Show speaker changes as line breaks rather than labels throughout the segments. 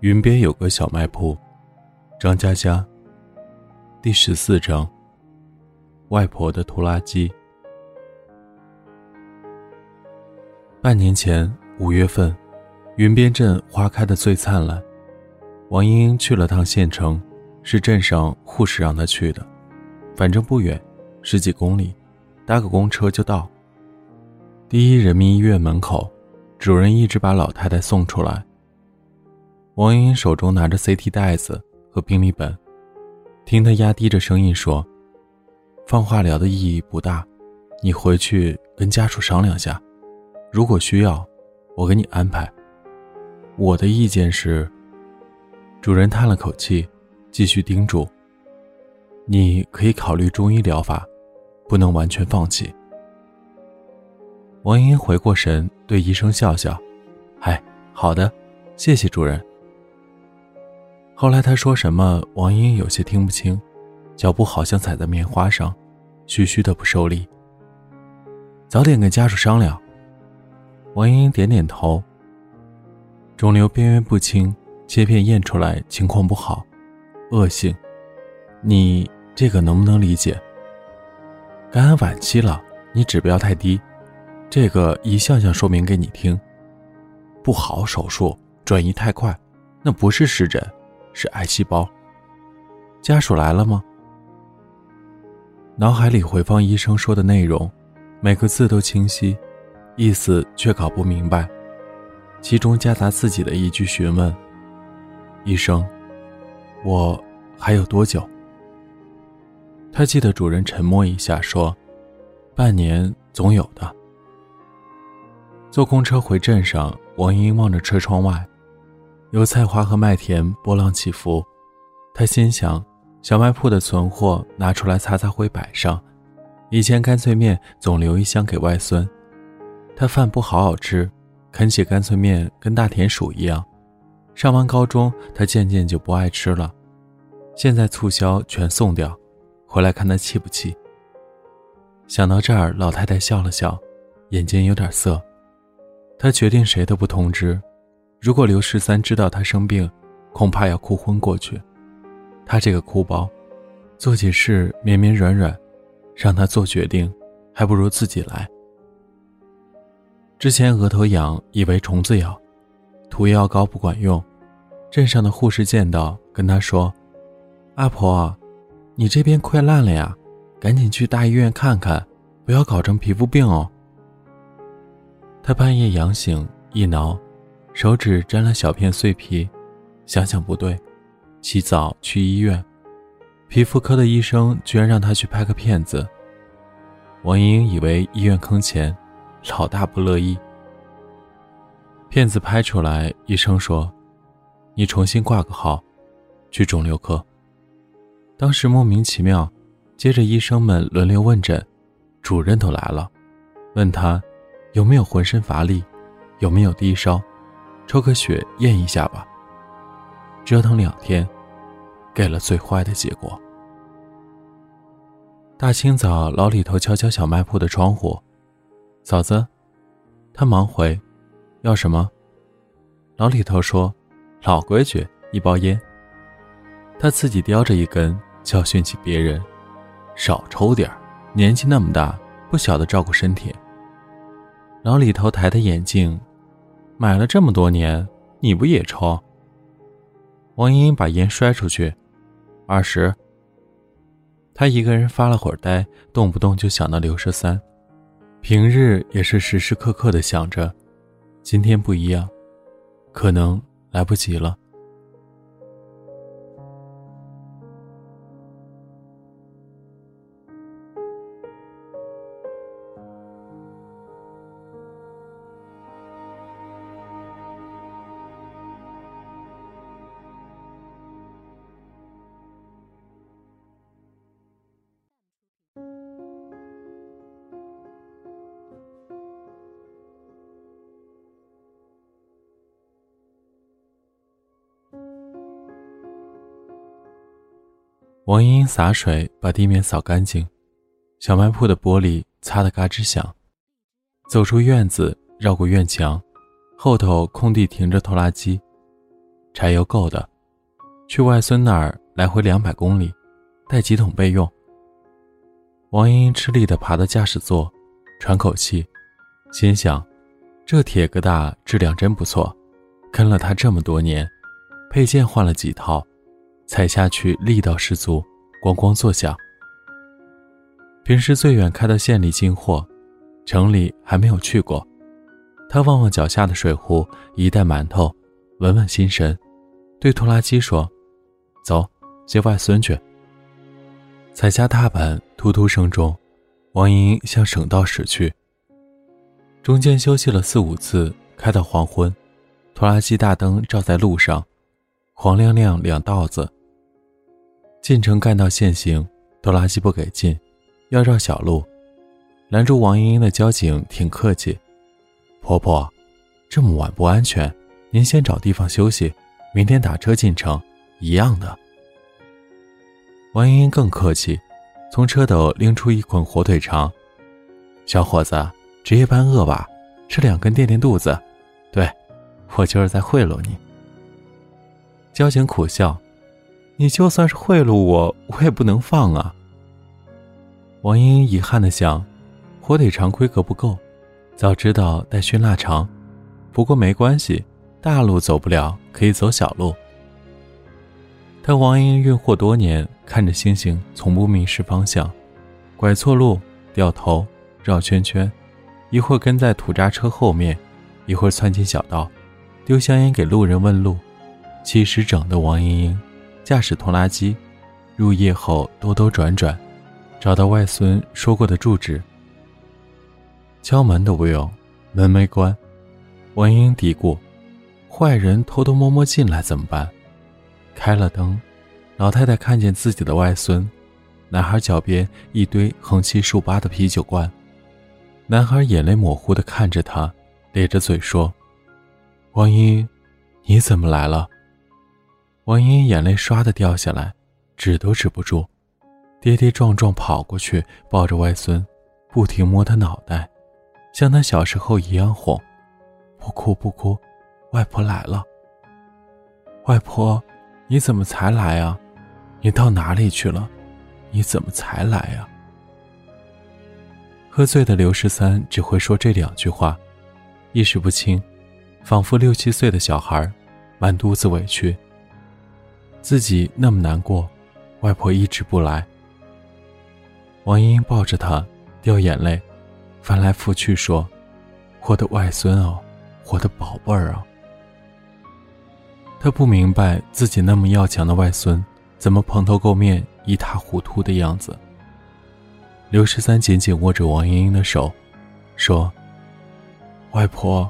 云边有个小卖铺，张嘉佳。第十四章。外婆的拖拉机。半年前五月份，云边镇花开的最灿烂。王英英去了趟县城，是镇上护士让她去的，反正不远，十几公里，搭个公车就到。第一人民医院门口，主任一直把老太太送出来。王莹莹手中拿着 CT 袋子和病历本，听她压低着声音说：“放化疗的意义不大，你回去跟家属商量下，如果需要，我给你安排。我的意见是。”主任叹了口气，继续叮嘱：“你可以考虑中医疗法，不能完全放弃。”王莹莹回过神，对医生笑笑：“嗨，好的，谢谢主任。”后来他说什么，王英有些听不清，脚步好像踩在棉花上，嘘嘘的不受力。早点跟家属商量。王英点点头。肿瘤边缘不清，切片验出来情况不好，恶性。你这个能不能理解？感染晚期了，你指标太低，这个一项项说明给你听。不好手术，转移太快，那不是湿疹。是癌细胞。家属来了吗？脑海里回放医生说的内容，每个字都清晰，意思却搞不明白。其中夹杂自己的一句询问：“医生，我还有多久？”他记得主人沉默一下说：“半年总有的。”坐公车回镇上，王英望着车窗外。油菜花和麦田波浪起伏，他心想：小卖铺的存货拿出来擦擦灰摆上。以前干脆面总留一箱给外孙，他饭不好好吃，啃起干脆面跟大田鼠一样。上完高中，他渐渐就不爱吃了。现在促销全送掉，回来看他气不气。想到这儿，老太太笑了笑，眼睛有点涩。他决定谁都不通知。如果刘十三知道他生病，恐怕要哭昏过去。他这个哭包，做起事绵绵软软，让他做决定，还不如自己来。之前额头痒，以为虫子咬，涂药膏不管用。镇上的护士见到，跟他说：“阿婆，你这边快烂了呀，赶紧去大医院看看，不要搞成皮肤病哦。”他半夜痒醒，一挠。手指沾了小片碎皮，想想不对，起早去医院，皮肤科的医生居然让他去拍个片子。王莹莹以为医院坑钱，老大不乐意。片子拍出来，医生说：“你重新挂个号，去肿瘤科。”当时莫名其妙，接着医生们轮流问诊，主任都来了，问他有没有浑身乏力，有没有低烧。抽个血验一下吧。折腾两天，给了最坏的结果。大清早，老李头敲敲小卖铺的窗户：“嫂子。”他忙回：“要什么？”老李头说：“老规矩，一包烟。”他自己叼着一根，教训起别人：“少抽点年纪那么大，不晓得照顾身体。”老李头抬抬眼镜。买了这么多年，你不也抽？王莹莹把烟摔出去，二十。他一个人发了会儿呆，动不动就想到刘十三，平日也是时时刻刻的想着，今天不一样，可能来不及了。王英英洒水把地面扫干净，小卖铺的玻璃擦得嘎吱响。走出院子，绕过院墙，后头空地停着拖拉机，柴油够的，去外孙那儿来回两百公里，带几桶备用。王英英吃力地爬到驾驶座，喘口气，心想：这铁疙瘩质量真不错，跟了他这么多年，配件换了几套。踩下去力道十足，咣咣作响。平时最远开到县里进货，城里还没有去过。他望望脚下的水壶，一袋馒头，稳稳心神，对拖拉机说：“走，接外孙去。”踩下踏板，突突声中，王莹向省道驶去。中间休息了四五次，开到黄昏，拖拉机大灯照在路上，黄亮亮两道子。进城干道限行，拖拉机不给进，要绕小路。拦住王莹莹的交警挺客气：“婆婆，这么晚不安全，您先找地方休息，明天打车进城，一样的。”王莹莹更客气，从车斗拎出一捆火腿肠：“小伙子，值夜班饿吧？吃两根垫垫肚子。对，我就是在贿赂你。”交警苦笑。你就算是贿赂我，我也不能放啊。王英英遗憾的想，火腿肠规格不够，早知道带熏腊肠。不过没关系，大路走不了，可以走小路。他王英英运货多年，看着星星，从不迷失方向，拐错路，掉头，绕圈圈，一会儿跟在土渣车后面，一会儿窜进小道，丢香烟给路人问路。其实整的王英英。驾驶拖拉机，入夜后兜兜转转，找到外孙说过的住址。敲门的 Will，门没关。王英嘀咕：“坏人偷偷摸摸进来怎么办？”开了灯，老太太看见自己的外孙，男孩脚边一堆横七竖八的啤酒罐。男孩眼泪模糊的看着他，咧着嘴说：“王英，你怎么来了？”王英眼泪唰的掉下来，止都止不住，跌跌撞撞跑过去，抱着外孙，不停摸他脑袋，像他小时候一样哄：“不哭不哭，外婆来了。”外婆，你怎么才来啊？你到哪里去了？你怎么才来呀？喝醉的刘十三只会说这两句话，意识不清，仿佛六七岁的小孩，满肚子委屈。自己那么难过，外婆一直不来。王英英抱着他，掉眼泪，翻来覆去说：“我的外孙哦，我的宝贝儿啊。”他不明白自己那么要强的外孙，怎么蓬头垢面、一塌糊涂的样子。刘十三紧紧握着王英英的手，说：“外婆，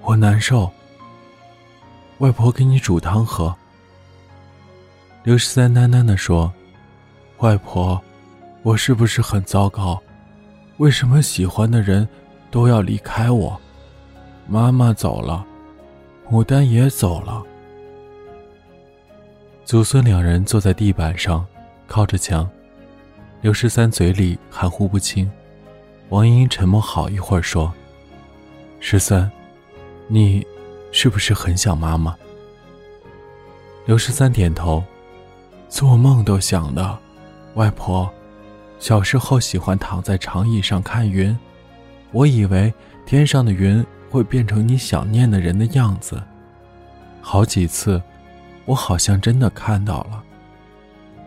我难受。外婆给你煮汤喝。”刘十三喃喃地说：“外婆，我是不是很糟糕？为什么喜欢的人都要离开我？妈妈走了，牡丹也走了。”祖孙两人坐在地板上，靠着墙。刘十三嘴里含糊不清。王英沉默好一会儿，说：“十三，你是不是很想妈妈？”刘十三点头。做梦都想的，外婆，小时候喜欢躺在长椅上看云，我以为天上的云会变成你想念的人的样子。好几次，我好像真的看到了。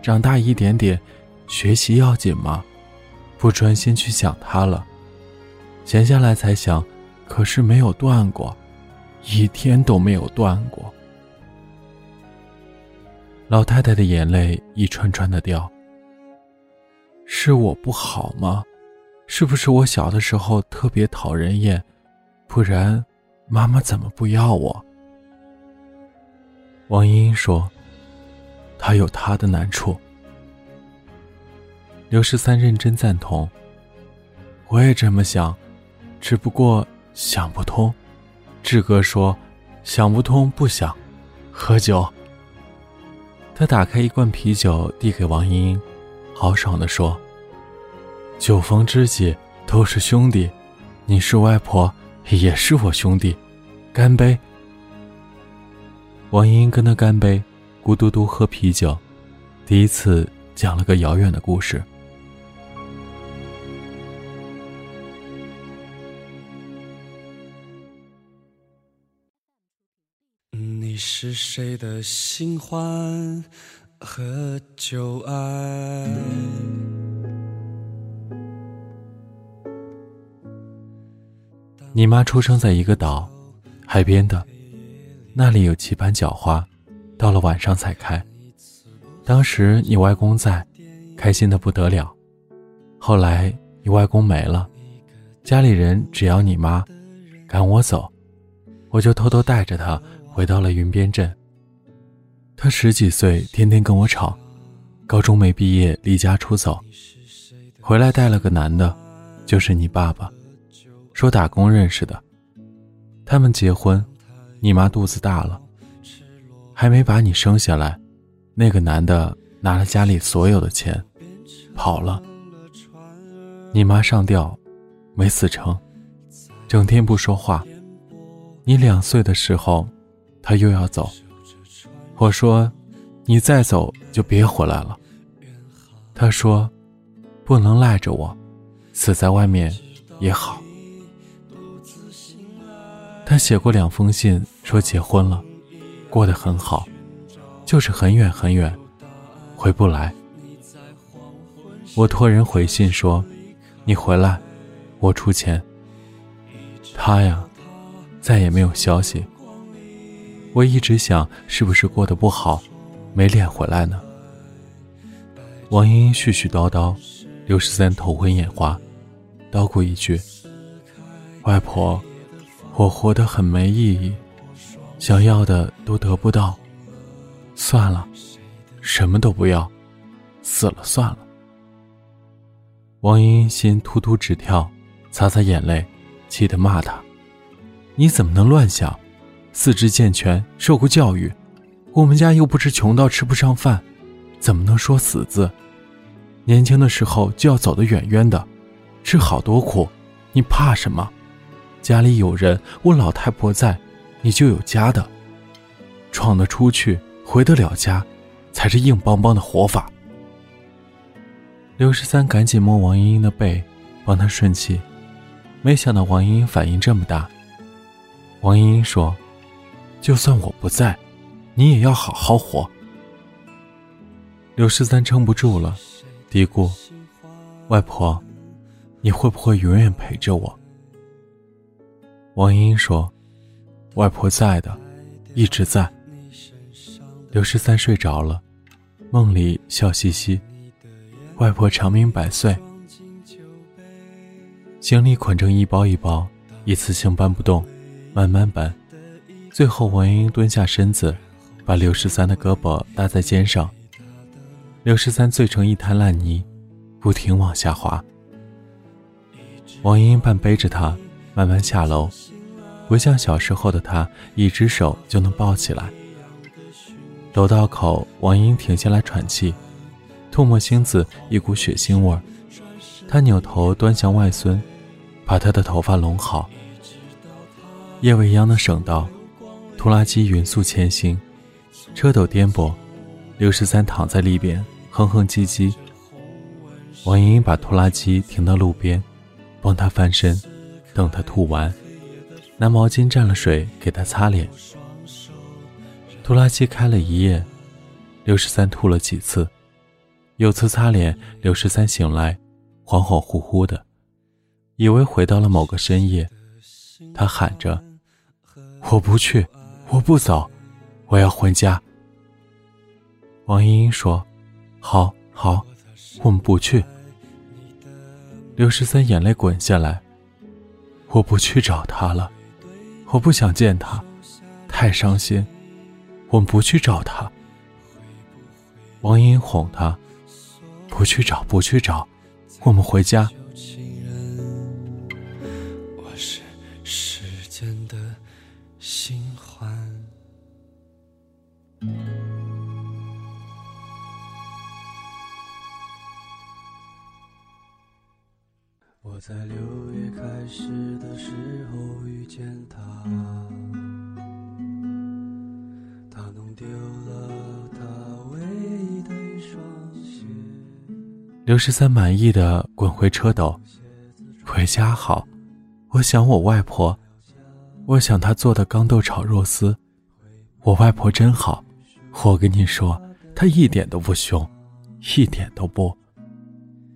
长大一点点，学习要紧吗？不专心去想他了，闲下来才想，可是没有断过，一天都没有断过。老太太的眼泪一串串的掉。是我不好吗？是不是我小的时候特别讨人厌？不然，妈妈怎么不要我？王英英说：“她有她的难处。”刘十三认真赞同：“我也这么想，只不过想不通。”志哥说：“想不通不想，喝酒。”他打开一罐啤酒，递给王莹莹，豪爽地说：“酒逢知己都是兄弟，你是外婆，也是我兄弟，干杯！”王莹莹跟他干杯，咕嘟嘟喝啤酒，第一次讲了个遥远的故事。
你是谁的新欢和旧爱？
你妈出生在一个岛，海边的，那里有棋盘、角花，到了晚上才开。当时你外公在，开心的不得了。后来你外公没了，家里人只要你妈，赶我走，我就偷偷带着她。回到了云边镇。他十几岁，天天跟我吵，高中没毕业，离家出走，回来带了个男的，就是你爸爸，说打工认识的。他们结婚，你妈肚子大了，还没把你生下来，那个男的拿了家里所有的钱，跑了。你妈上吊，没死成，整天不说话。你两岁的时候。他又要走，我说：“你再走就别回来了。”他说：“不能赖着我，死在外面也好。”他写过两封信，说结婚了，过得很好，就是很远很远，回不来。我托人回信说：“你回来，我出钱。”他呀，再也没有消息。我一直想，是不是过得不好，没脸回来呢？王英英絮絮叨叨，刘十三头昏眼花，叨咕一句：“外婆，我活得很没意义，想要的都得不到，算了，什么都不要，死了算了。”王英英心突突直跳，擦擦眼泪，气得骂他：“你怎么能乱想？”四肢健全，受过教育，我们家又不是穷到吃不上饭，怎么能说死字？年轻的时候就要走得远远的，吃好多苦，你怕什么？家里有人，我老太婆在，你就有家的。闯得出去，回得了家，才是硬邦邦的活法。刘十三赶紧摸王英英的背，帮她顺气，没想到王英英反应这么大。王英英说。就算我不在，你也要好好活。刘十三撑不住了，嘀咕：“外婆，你会不会永远陪着我？”王英英说：“外婆在的，一直在。”刘十三睡着了，梦里笑嘻嘻：“外婆长命百岁。”行李捆成一包一包，一次性搬不动，慢慢搬。最后，王英蹲下身子，把刘十三的胳膊搭在肩上。刘十三醉成一滩烂泥，不停往下滑。王英半背着他慢慢下楼，不像小时候的他，一只手就能抱起来。楼道口，王英停下来喘气，唾沫星子一股血腥味儿。他扭头端详外孙，把他的头发拢好。叶未央的省道。拖拉机匀速前行，车斗颠簸。刘十三躺在里边，哼哼唧唧。王莹莹把拖拉机停到路边，帮他翻身，等他吐完，拿毛巾蘸了水给他擦脸。拖拉机开了一夜，刘十三吐了几次。有次擦脸，刘十三醒来，恍恍惚惚的，以为回到了某个深夜。他喊着：“我不去。”我不走，我要回家。王英英说：“好，好，我们不去。”刘十三眼泪滚下来。我不去找他了，我不想见他，太伤心。我们不去找他。王英英哄他：“不去找，不去找，我们回家。”刘十三满意的滚回车斗，回家好，我想我外婆，我想她做的豇豆炒肉丝，我外婆真好，我跟你说，她一点都不凶，一点都不，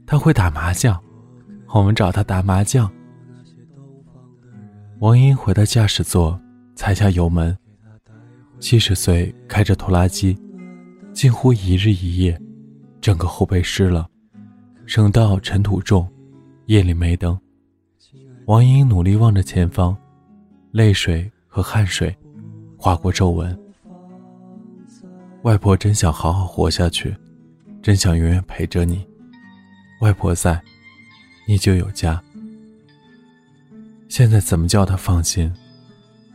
她会打麻将。我们找他打麻将。王英回到驾驶座，踩下油门。七十岁开着拖拉机，近乎一日一夜，整个后背湿了。省道尘土重，夜里没灯。王英努力望着前方，泪水和汗水划过皱纹。外婆真想好好活下去，真想永远陪着你。外婆在。你就有家。现在怎么叫他放心？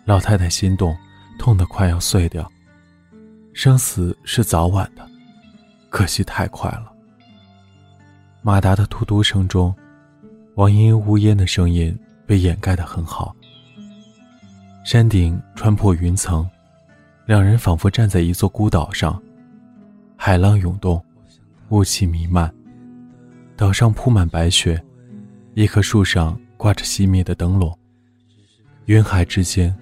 老太太心动，痛得快要碎掉。生死是早晚的，可惜太快了。马达的突突声中，王英呜咽的声音被掩盖得很好。山顶穿破云层，两人仿佛站在一座孤岛上。海浪涌动，雾气弥漫，岛上铺满白雪。一棵树上挂着熄灭的灯笼，云海之间，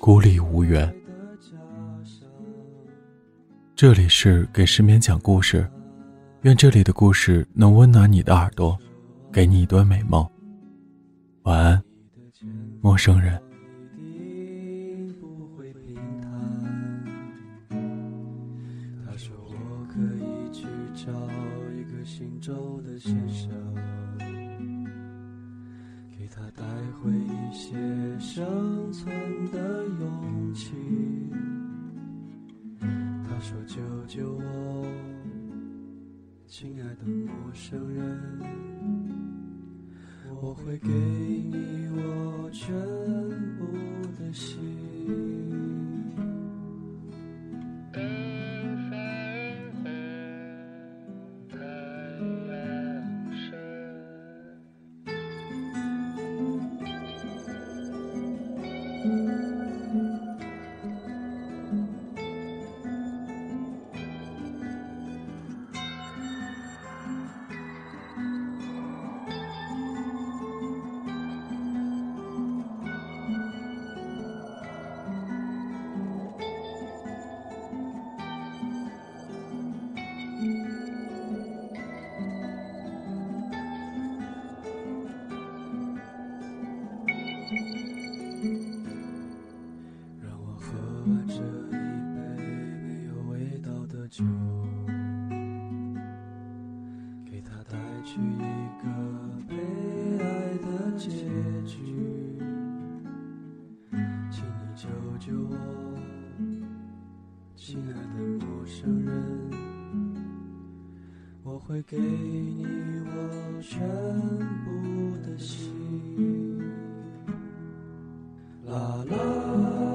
孤立无援。这里是给失眠讲故事，愿这里的故事能温暖你的耳朵，给你一段美梦。晚安，陌生人。
他说我可以去找一个姓周的先生。给他带回一些生存的勇气。他说：“救救我，亲爱的陌生人，我会给你我全部的心。”亲爱的陌生人，我会给你我全部的心。啦啦。